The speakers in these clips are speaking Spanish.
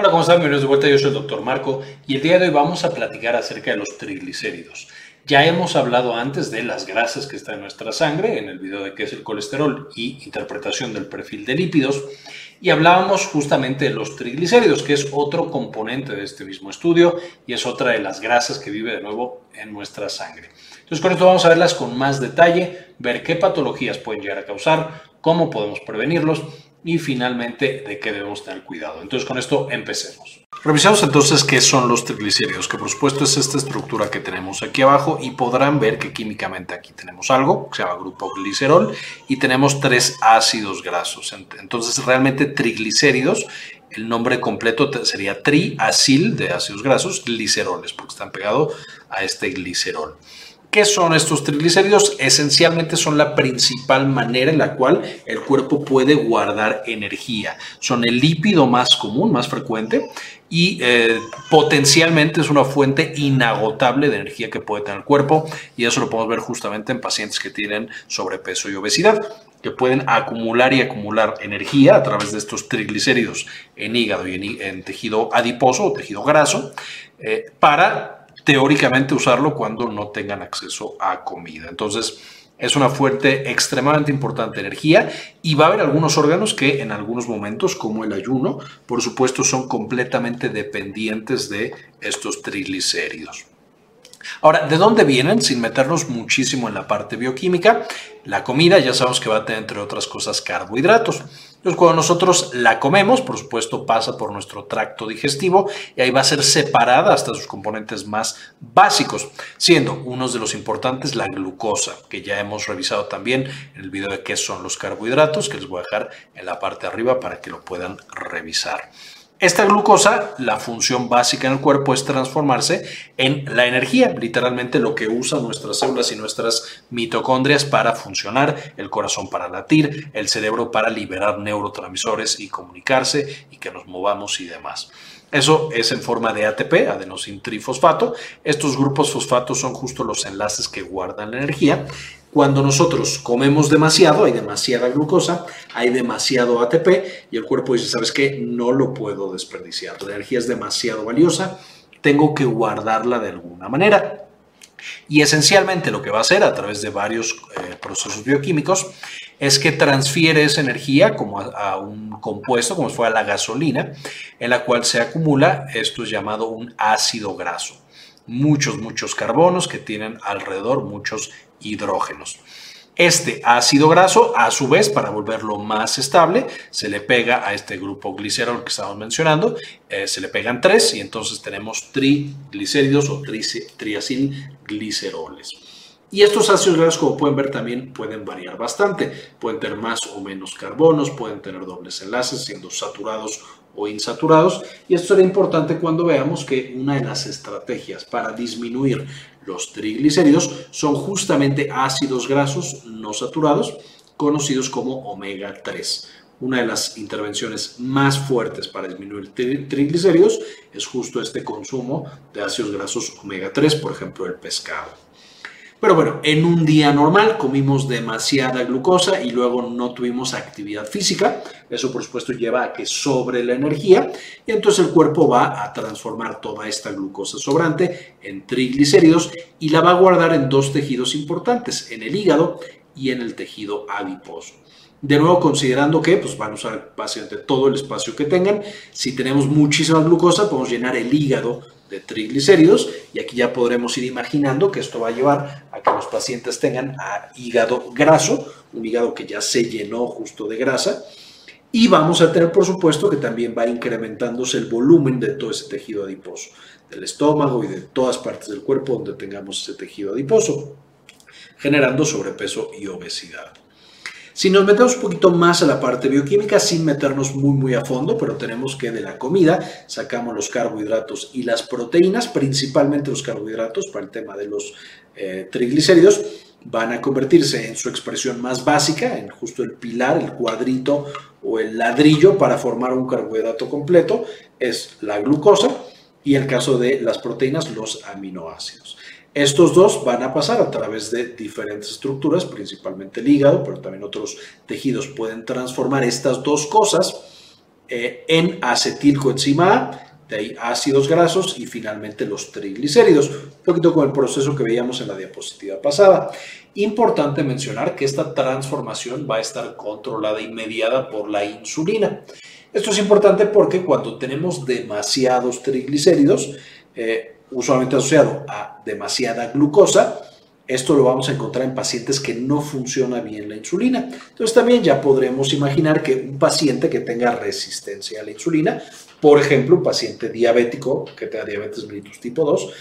Hola, ¿cómo están? Bienvenidos de vuelta. Yo soy el doctor Marco y el día de hoy vamos a platicar acerca de los triglicéridos. Ya hemos hablado antes de las grasas que están en nuestra sangre, en el video de qué es el colesterol y interpretación del perfil de lípidos, y hablábamos justamente de los triglicéridos, que es otro componente de este mismo estudio y es otra de las grasas que vive de nuevo en nuestra sangre. Entonces con esto vamos a verlas con más detalle, ver qué patologías pueden llegar a causar, cómo podemos prevenirlos y finalmente de qué debemos tener cuidado. Entonces con esto empecemos. Revisamos entonces qué son los triglicéridos, que por supuesto es esta estructura que tenemos aquí abajo y podrán ver que químicamente aquí tenemos algo que se llama grupo glicerol y tenemos tres ácidos grasos. Entonces realmente triglicéridos, el nombre completo sería triacil de ácidos grasos, gliceroles, porque están pegados a este glicerol. ¿Qué son estos triglicéridos? Esencialmente son la principal manera en la cual el cuerpo puede guardar energía. Son el lípido más común, más frecuente y eh, potencialmente es una fuente inagotable de energía que puede tener el cuerpo y eso lo podemos ver justamente en pacientes que tienen sobrepeso y obesidad que pueden acumular y acumular energía a través de estos triglicéridos en hígado y en, tejido adiposo o tejido graso eh, para teóricamente usarlo cuando no tengan acceso a comida. Entonces, es una fuente extremadamente importante de energía y va a haber algunos órganos que en algunos momentos, como el ayuno, por supuesto, son completamente dependientes de estos triglicéridos. Ahora, ¿de dónde vienen? Sin meternos muchísimo en la parte bioquímica, la comida ya sabemos que va a tener, entre otras cosas, carbohidratos. Entonces, cuando nosotros la comemos, por supuesto, pasa por nuestro tracto digestivo y ahí va a ser separada hasta sus componentes más básicos, siendo unos de los importantes la glucosa, que ya hemos revisado también en el video de qué son los carbohidratos, que les voy a dejar en la parte de arriba para que lo puedan revisar. Esta glucosa, la función básica en el cuerpo es transformarse en la energía, literalmente lo que usan nuestras células y nuestras mitocondrias para funcionar, el corazón para latir, el cerebro para liberar neurotransmisores y comunicarse y que nos movamos y demás. Eso es en forma de ATP, adenosin trifosfato. Estos grupos fosfatos son justo los enlaces que guardan la energía cuando nosotros comemos demasiado, hay demasiada glucosa, hay demasiado ATP y el cuerpo dice, ¿sabes qué? No lo puedo desperdiciar. La energía es demasiado valiosa, tengo que guardarla de alguna manera. Y esencialmente lo que va a hacer a través de varios eh, procesos bioquímicos es que transfiere esa energía como a, un compuesto, como si fuera la gasolina, en la cual se acumula, esto es llamado un ácido graso. Muchos, muchos carbonos que tienen alrededor muchos hidrógenos. Este ácido graso, a su vez, para volverlo más estable, se le pega a este grupo glicerol que estamos mencionando, eh, se le pegan tres y entonces tenemos triglicéridos o triacilgliceroles. Y estos ácidos grasos, como pueden ver, también pueden variar bastante. Pueden tener más o menos carbonos, pueden tener dobles enlaces, siendo saturados o insaturados. Y esto será importante cuando veamos que una de las estrategias para disminuir los triglicéridos son justamente ácidos grasos no saturados, conocidos como omega 3. Una de las intervenciones más fuertes para disminuir triglicéridos es justo este consumo de ácidos grasos omega 3, por ejemplo el pescado. Pero bueno, en un día normal comimos demasiada glucosa y luego no tuvimos actividad física. Eso por supuesto lleva a que sobre la energía y entonces el cuerpo va a transformar toda esta glucosa sobrante en triglicéridos y la va a guardar en dos tejidos importantes, en el hígado y en el tejido adiposo. De nuevo, considerando que pues, van a usar básicamente todo el espacio que tengan. Si tenemos muchísima glucosa, podemos llenar el hígado de triglicéridos y aquí ya podremos ir imaginando que esto va a llevar a que los pacientes tengan hígado graso, un hígado que ya se llenó justo de grasa y vamos a tener por supuesto que también va incrementándose el volumen de todo ese tejido adiposo, del estómago y de todas partes del cuerpo donde tengamos ese tejido adiposo, generando sobrepeso y obesidad. Si nos metemos un poquito más a la parte bioquímica, sin meternos muy muy a fondo, pero tenemos que de la comida sacamos los carbohidratos y las proteínas, principalmente los carbohidratos para el tema de los eh, triglicéridos, van a convertirse en su expresión más básica, en justo el pilar, el cuadrito o el ladrillo para formar un carbohidrato completo, es la glucosa y el caso de las proteínas, los aminoácidos. Estos dos van a pasar a través de diferentes estructuras, principalmente el hígado, pero también otros tejidos pueden transformar estas dos cosas eh, en acetilcoenzima A, de ahí ácidos grasos y finalmente los triglicéridos, un poquito con el proceso que veíamos en la diapositiva pasada. Importante mencionar que esta transformación va a estar controlada y mediada por la insulina. Esto es importante porque cuando tenemos demasiados triglicéridos, eh, usualmente asociado a demasiada glucosa, esto lo vamos a encontrar en pacientes que no funciona bien la insulina. Entonces también ya podremos imaginar que un paciente que tenga resistencia a la insulina, por ejemplo, un paciente diabético que tenga diabetes mellitus tipo 2,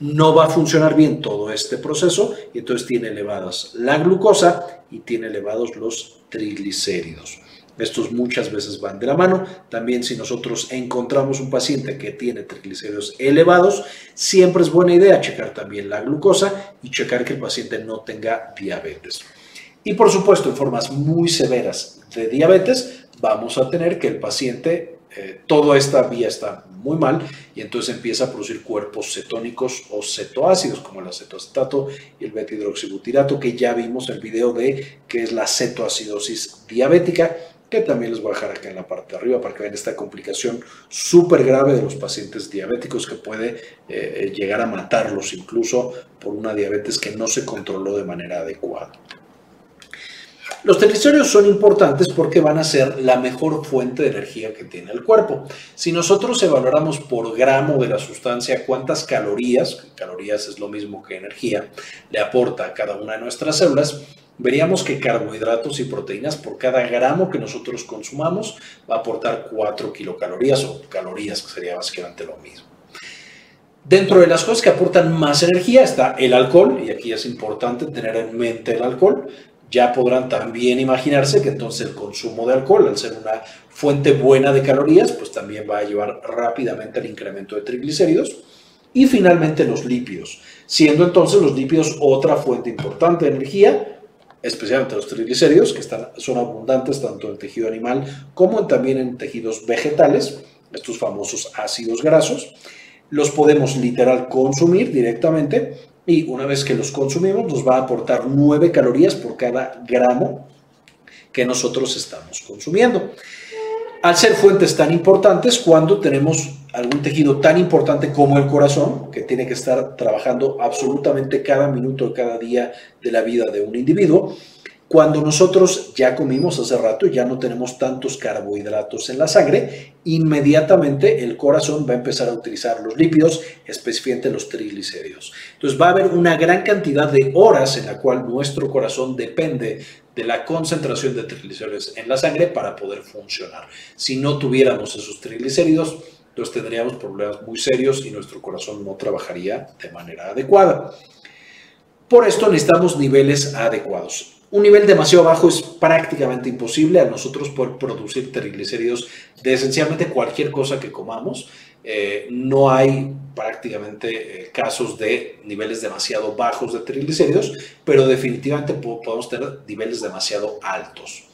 no va a funcionar bien todo este proceso y entonces tiene elevadas la glucosa y tiene elevados los triglicéridos. Estos muchas veces van de la mano. También si nosotros encontramos un paciente que tiene triglicéridos elevados, siempre es buena idea checar también la glucosa y checar que el paciente no tenga diabetes. Y por supuesto, en formas muy severas de diabetes, vamos a tener que el paciente, eh, toda esta vía está muy mal y entonces empieza a producir cuerpos cetónicos o cetoácidos como el acetoacetato y el betahidroxibutirato que ya vimos en el video de que es la cetoacidosis diabética que también les voy a dejar acá en la parte de arriba para que vean esta complicación súper grave de los pacientes diabéticos que puede eh, llegar a matarlos incluso por una diabetes que no se controló de manera adecuada. Los triglicéridos son importantes porque van a ser la mejor fuente de energía que tiene el cuerpo. Si nosotros evaluáramos por gramo de la sustancia cuántas calorías, calorías es lo mismo que energía, le aporta a cada una de nuestras células, veríamos que carbohidratos y proteínas por cada gramo que nosotros consumamos va a aportar 4 kilocalorías o calorías, que sería básicamente lo mismo. Dentro de las cosas que aportan más energía está el alcohol, y aquí es importante tener en mente el alcohol. Ya podrán también imaginarse que entonces el consumo de alcohol, al ser una fuente buena de calorías, pues también va a llevar rápidamente al incremento de triglicéridos. Y finalmente los lípidos, siendo entonces los lípidos otra fuente importante de energía, especialmente los triglicéridos, que están, son abundantes tanto en tejido animal como también en tejidos vegetales, estos famosos ácidos grasos. Los podemos literal consumir directamente y una vez que los consumimos nos va a aportar 9 calorías por cada gramo que nosotros estamos consumiendo. Al ser fuentes tan importantes, cuando tenemos algún tejido tan importante como el corazón, que tiene que estar trabajando absolutamente cada minuto, cada día de la vida de un individuo, cuando nosotros ya comimos hace rato, ya no tenemos tantos carbohidratos en la sangre, inmediatamente el corazón va a empezar a utilizar los lípidos, específicamente los triglicéridos. Entonces va a haber una gran cantidad de horas en la cual nuestro corazón depende de la concentración de triglicéridos en la sangre para poder funcionar. Si no tuviéramos esos triglicéridos, entonces tendríamos problemas muy serios y nuestro corazón no trabajaría de manera adecuada. Por esto necesitamos niveles adecuados. Un nivel demasiado bajo es prácticamente imposible a nosotros poder producir triglicéridos de esencialmente cualquier cosa que comamos. Eh, no hay prácticamente eh, casos de niveles demasiado bajos de triglicéridos, pero definitivamente podemos tener niveles demasiado altos.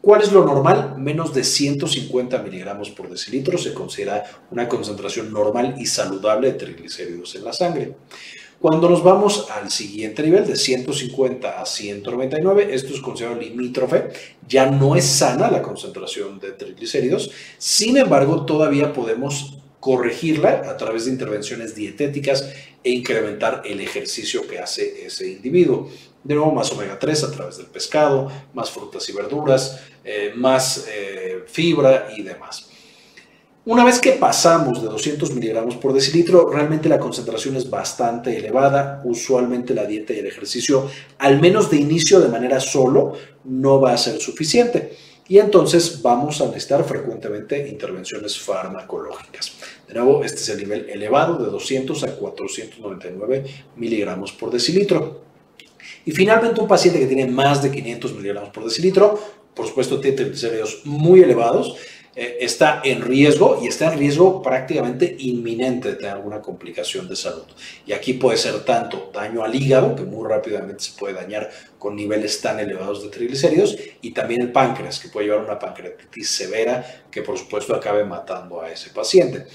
¿Cuál es lo normal? Menos de 150 miligramos por decilitro se considera una concentración normal y saludable de triglicéridos en la sangre. Cuando nos vamos al siguiente nivel, de 150 a 199, esto es considerado limítrofe, ya no es sana la concentración de triglicéridos, sin embargo, todavía podemos corregirla a través de intervenciones dietéticas e incrementar el ejercicio que hace ese individuo. De nuevo, más omega 3 a través del pescado, más frutas y verduras, eh, más eh, fibra y demás. Una vez que pasamos de 200 miligramos por decilitro, realmente la concentración es bastante elevada. Usualmente la dieta y el ejercicio, al menos de inicio de manera solo, no va a ser suficiente. Y entonces vamos a necesitar frecuentemente intervenciones farmacológicas. De nuevo, este es el nivel elevado de 200 a 499 miligramos por decilitro. Y finalmente un paciente que tiene más de 500 miligramos por decilitro, por supuesto tiene triglicéridos muy elevados eh, está en riesgo y está en riesgo prácticamente inminente de tener alguna complicación de salud. Y aquí puede ser tanto daño al hígado, que muy rápidamente se puede dañar con niveles tan elevados de triglicéridos, y también el páncreas, que puede llevar a una pancreatitis severa que por supuesto acabe matando a ese paciente.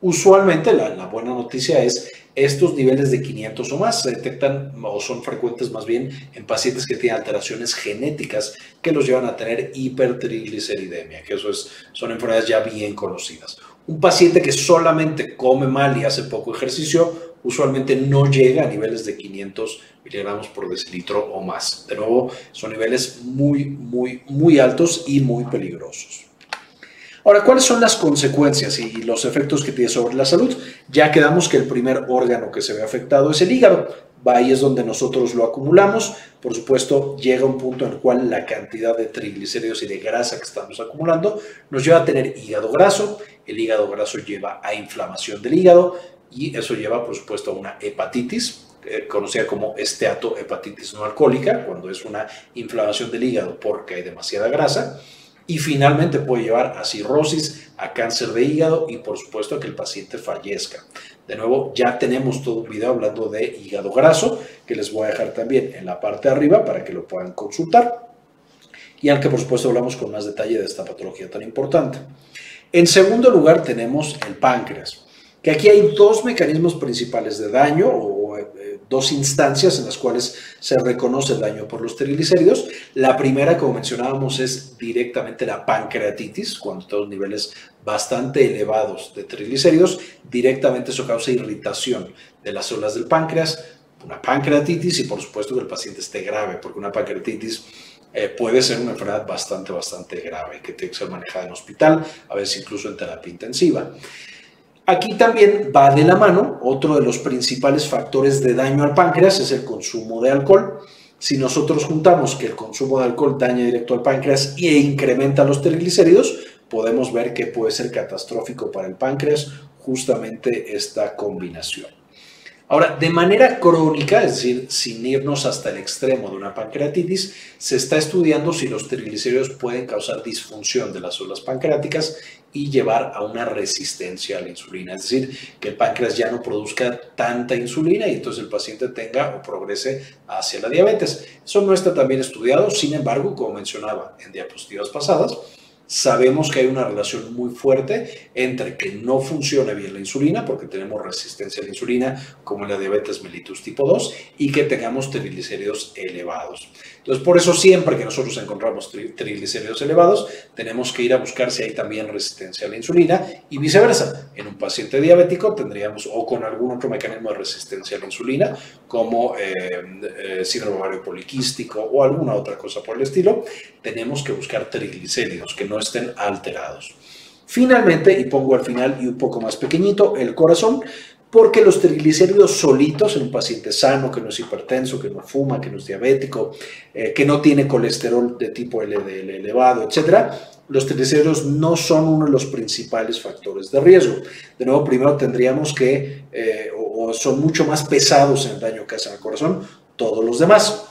Usualmente la, la buena noticia es Estos niveles de 500 o más se detectan o son frecuentes más bien en pacientes que tienen alteraciones genéticas que los llevan a tener hipertrigliceridemia, que eso es, son enfermedades ya bien conocidas. Un paciente que solamente come mal y hace poco ejercicio usualmente no llega a niveles de 500 miligramos por decilitro o más. De nuevo, son niveles muy, muy, muy altos y muy peligrosos. Ahora, ¿cuáles son las consecuencias y los efectos que tiene sobre la salud? Ya quedamos que el primer órgano que se ve afectado es el hígado. Ahí es donde nosotros lo acumulamos. Por supuesto, llega un punto en el cual la cantidad de triglicéridos y de grasa que estamos acumulando nos lleva a tener hígado graso. El hígado graso lleva a inflamación del hígado y eso lleva, por supuesto, a una hepatitis, eh, conocida como esteatohepatitis no alcohólica, cuando es una inflamación del hígado porque hay demasiada grasa. Y finalmente puede llevar a cirrosis, a cáncer de hígado y por supuesto a que el paciente fallezca. De nuevo, ya tenemos todo un video hablando de hígado graso, que les voy a dejar también en la parte de arriba para que lo puedan consultar. Y al que por supuesto hablamos con más detalle de esta patología tan importante. En segundo lugar tenemos el páncreas que aquí hay dos mecanismos principales de daño o eh, dos instancias en las cuales se reconoce el daño por los triglicéridos. La primera, como mencionábamos, es directamente la pancreatitis, cuando tenemos niveles bastante elevados de triglicéridos, directamente eso causa irritación de las células del páncreas, una pancreatitis y por supuesto que el paciente esté grave, porque una pancreatitis eh, puede ser una enfermedad bastante, bastante grave que tiene que ser manejada en hospital, a veces incluso en terapia intensiva. Aquí también va de la mano, otro de los principales factores de daño al páncreas es el consumo de alcohol. Si nosotros juntamos que el consumo de alcohol daña directo al páncreas e incrementa los triglicéridos, podemos ver que puede ser catastrófico para el páncreas justamente esta combinación. Ahora, de manera crónica, es decir, sin irnos hasta el extremo de una pancreatitis, se está estudiando si los triglicéridos pueden causar disfunción de las células pancreáticas y llevar a una resistencia a la insulina, es decir, que el páncreas ya no produzca tanta insulina y entonces el paciente tenga o progrese hacia la diabetes. Eso no está también estudiado, sin embargo, como mencionaba en diapositivas pasadas, sabemos que hay una relación muy fuerte entre que no funcione bien la insulina, porque tenemos resistencia a la insulina, como la diabetes mellitus tipo 2, y que tengamos triglicéridos elevados. Entonces, por eso siempre que nosotros encontramos triglicéridos elevados, tenemos que ir a buscar si hay también resistencia a la insulina y viceversa. En un paciente diabético tendríamos, o con algún otro mecanismo de resistencia a la insulina, como eh, eh, síndrome ovario poliquístico o alguna otra cosa por el estilo, tenemos que buscar triglicéridos que no estén alterados. Finalmente, y pongo al final y un poco más pequeñito, el corazón porque los triglicéridos solitos en un paciente sano, que no es hipertenso, que no fuma, que no es diabético, eh, que no tiene colesterol de tipo LDL elevado, etc., los triglicéridos no son uno de los principales factores de riesgo. De nuevo, primero tendríamos que, eh, o, son mucho más pesados en el daño que hacen al corazón, todos los demás.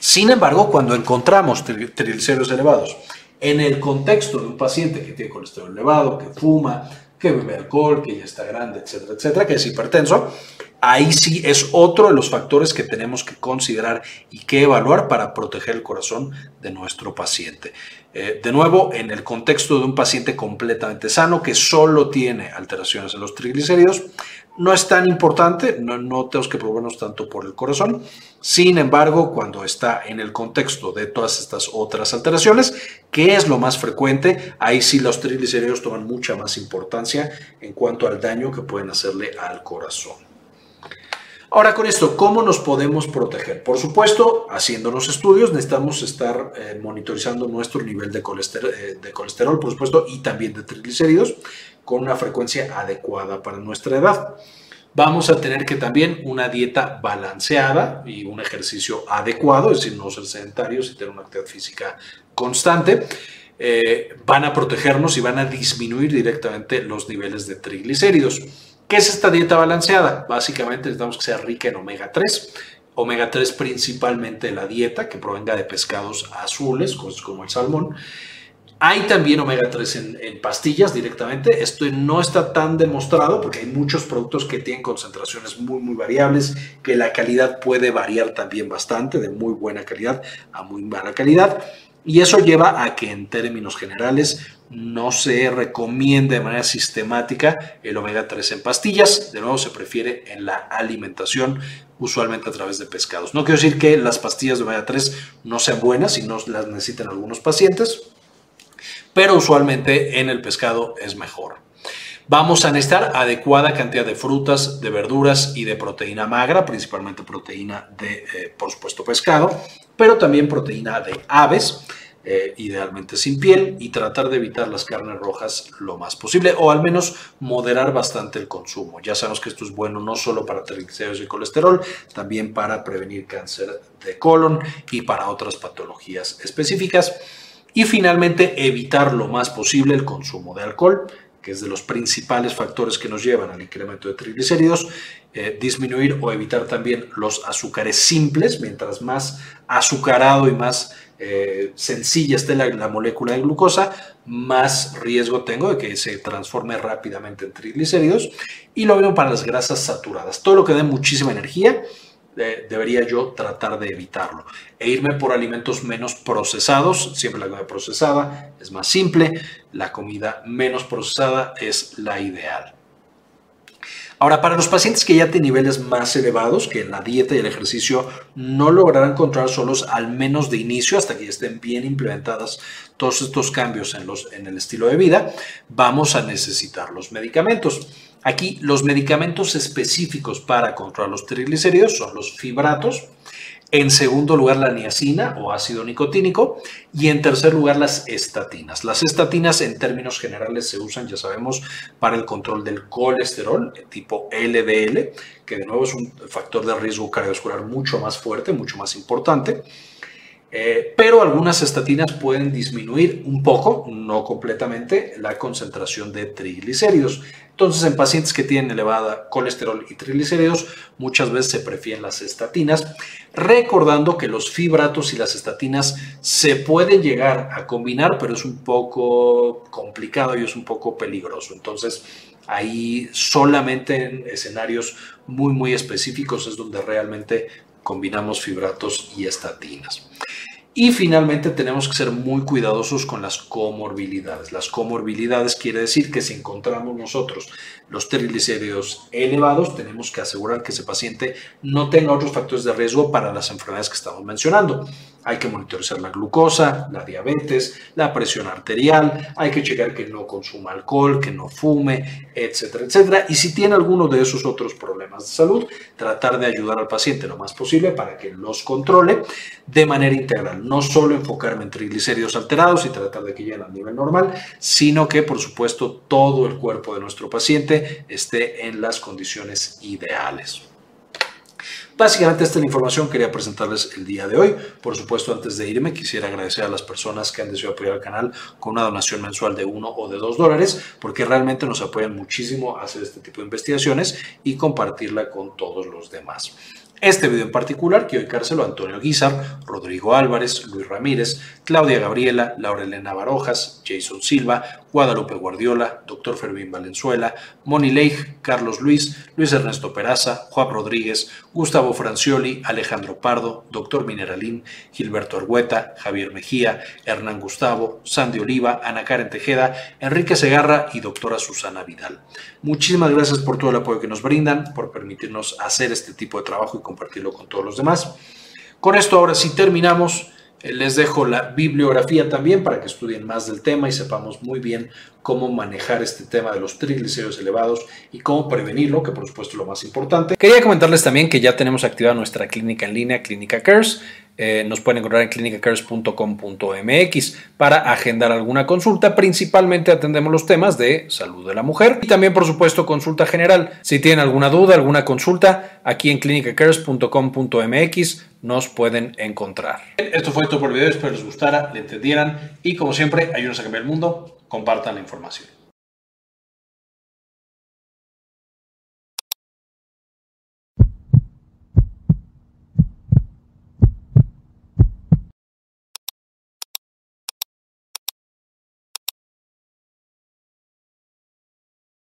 Sin embargo, cuando encontramos triglicéridos elevados en el contexto de un paciente que tiene colesterol elevado, que fuma, que bebe alcohol, que ya está grande, etcétera, etcétera, que es hipertenso, ahí sí es otro de los factores que tenemos que considerar y que evaluar para proteger el corazón de nuestro paciente. Eh, de nuevo, en el contexto de un paciente completamente sano que solo tiene alteraciones en los triglicéridos, no es tan importante, no, tenemos que preocuparnos tanto por el corazón. Sin embargo, cuando está en el contexto de todas estas otras alteraciones, que es lo más frecuente, ahí sí los triglicéridos toman mucha más importancia en cuanto al daño que pueden hacerle al corazón. Ahora con esto, ¿cómo nos podemos proteger? Por supuesto, haciéndonos estudios, necesitamos estar eh, monitorizando nuestro nivel de colesterol, eh, de colesterol, por supuesto, y también de triglicéridos con una frecuencia adecuada para nuestra edad. Vamos a tener que también una dieta balanceada y un ejercicio adecuado, es decir, no ser sedentarios y tener una actividad física constante. Eh, van a protegernos y van a disminuir directamente los niveles de triglicéridos. ¿Qué es esta dieta balanceada? Básicamente necesitamos que sea rica en omega 3. Omega 3 principalmente la dieta, que provenga de pescados azules, como el salmón, hay también omega 3 en, pastillas directamente. Esto no está tan demostrado porque hay muchos productos que tienen concentraciones muy, muy variables, que la calidad puede variar también bastante, de muy buena calidad a muy mala calidad. Y eso lleva a que en términos generales no se recomiende de manera sistemática el omega 3 en pastillas. De nuevo, se prefiere en la alimentación, usualmente a través de pescados. No quiero decir que las pastillas de omega 3 no sean buenas y no las necesiten algunos pacientes, pero usualmente en el pescado es mejor. Vamos a necesitar adecuada cantidad de frutas, de verduras y de proteína magra, principalmente proteína de, eh, por supuesto, pescado, pero también proteína de aves. Eh, idealmente sin piel, y tratar de evitar las carnes rojas lo más posible, o al menos moderar bastante el consumo. Ya sabemos que esto es bueno no solo para triglicéridos y colesterol, también para prevenir cáncer de colon y para otras patologías específicas. Y finalmente, evitar lo más posible el consumo de alcohol que es de los principales factores que nos llevan al incremento de triglicéridos, eh, disminuir o evitar también los azúcares simples, mientras más azucarado y más eh, sencilla esté la, la, molécula de glucosa, más riesgo tengo de que se transforme rápidamente en triglicéridos. Y lo mismo para las grasas saturadas. Todo lo que dé muchísima energía, debería yo tratar de evitarlo e irme por alimentos menos procesados. Siempre la comida procesada es más simple, la comida menos procesada es la ideal. Ahora, para los pacientes que ya tienen niveles más elevados, que la dieta y el ejercicio no lograrán controlar solos, al menos de inicio, hasta que estén bien implementadas todos estos cambios en, los, en el estilo de vida, vamos a necesitar los medicamentos. Aquí los medicamentos específicos para controlar los triglicéridos son los fibratos, en segundo lugar, la niacina o ácido nicotínico. Y en tercer lugar, las estatinas. Las estatinas en términos generales se usan, ya sabemos, para el control del colesterol tipo LDL, que de nuevo es un factor de riesgo cardiovascular mucho más fuerte, mucho más importante. Eh, pero algunas estatinas pueden disminuir un poco, no completamente, la concentración de triglicéridos. Entonces, en pacientes que tienen elevada colesterol y triglicéridos, muchas veces se prefieren las estatinas, recordando que los fibratos y las estatinas se pueden llegar a combinar, pero es un poco complicado y es un poco peligroso. Entonces, ahí solamente en escenarios muy, muy específicos es donde realmente combinamos fibratos y estatinas. Y finalmente tenemos que ser muy cuidadosos con las comorbilidades. Las comorbilidades quiere decir que si encontramos nosotros los triglicéridos elevados, tenemos que asegurar que ese paciente no tenga otros factores de riesgo para las enfermedades que estamos mencionando. Hay que monitorizar la glucosa, la diabetes, la presión arterial, hay que checar que no consuma alcohol, que no fume, etcétera, etcétera. Y si tiene alguno de esos otros problemas de salud, tratar de ayudar al paciente lo más posible para que los controle de manera integral. No solo enfocarme en triglicéridos alterados y tratar de que lleguen al nivel normal, sino que, por supuesto, todo el cuerpo de nuestro paciente esté en las condiciones ideales. Básicamente esta es la información que quería presentarles el día de hoy. Por supuesto, antes de irme, quisiera agradecer a las personas que han decidido apoyar al canal con una donación mensual de uno o de dos dólares, porque realmente nos apoyan muchísimo a hacer este tipo de investigaciones y compartirla con todos los demás. Este video en particular quiero dedicárselo a Antonio Guizar, Rodrigo Álvarez, Luis Ramírez, Claudia Gabriela, Laura Elena Barojas, Jason Silva, Guadalupe Guardiola, Dr. Fermín Valenzuela, Moni Leigh, Carlos Luis, Luis Ernesto Peraza, Juan Rodríguez, Gustavo Francioli, Alejandro Pardo, Dr. Mineralín, Gilberto Argueta, Javier Mejía, Hernán Gustavo, Sandy Oliva, Ana Karen Tejeda, Enrique Segarra y doctora Susana Vidal. Muchísimas gracias por todo el apoyo que nos brindan, por permitirnos hacer este tipo de trabajo y compartirlo con todos los demás. Con esto ahora sí terminamos. Eh, les dejo la bibliografía también para que estudien más del tema y sepamos muy bien cómo manejar este tema de los triglicéridos elevados y cómo prevenirlo, que por supuesto es lo más importante. Quería comentarles también que ya tenemos activada nuestra clínica en línea, Clínica Cares. Eh, nos pueden encontrar en clinicacares.com.mx para agendar alguna consulta. Principalmente atendemos los temas de salud de la mujer y también, por supuesto, consulta general. Si tienen alguna duda, alguna consulta, aquí en clinicacares.com.mx nos pueden encontrar. Esto fue todo por el video. Espero les gustara, le entendieran y, como siempre, ayúdenos a cambiar el mundo. Compartan la información.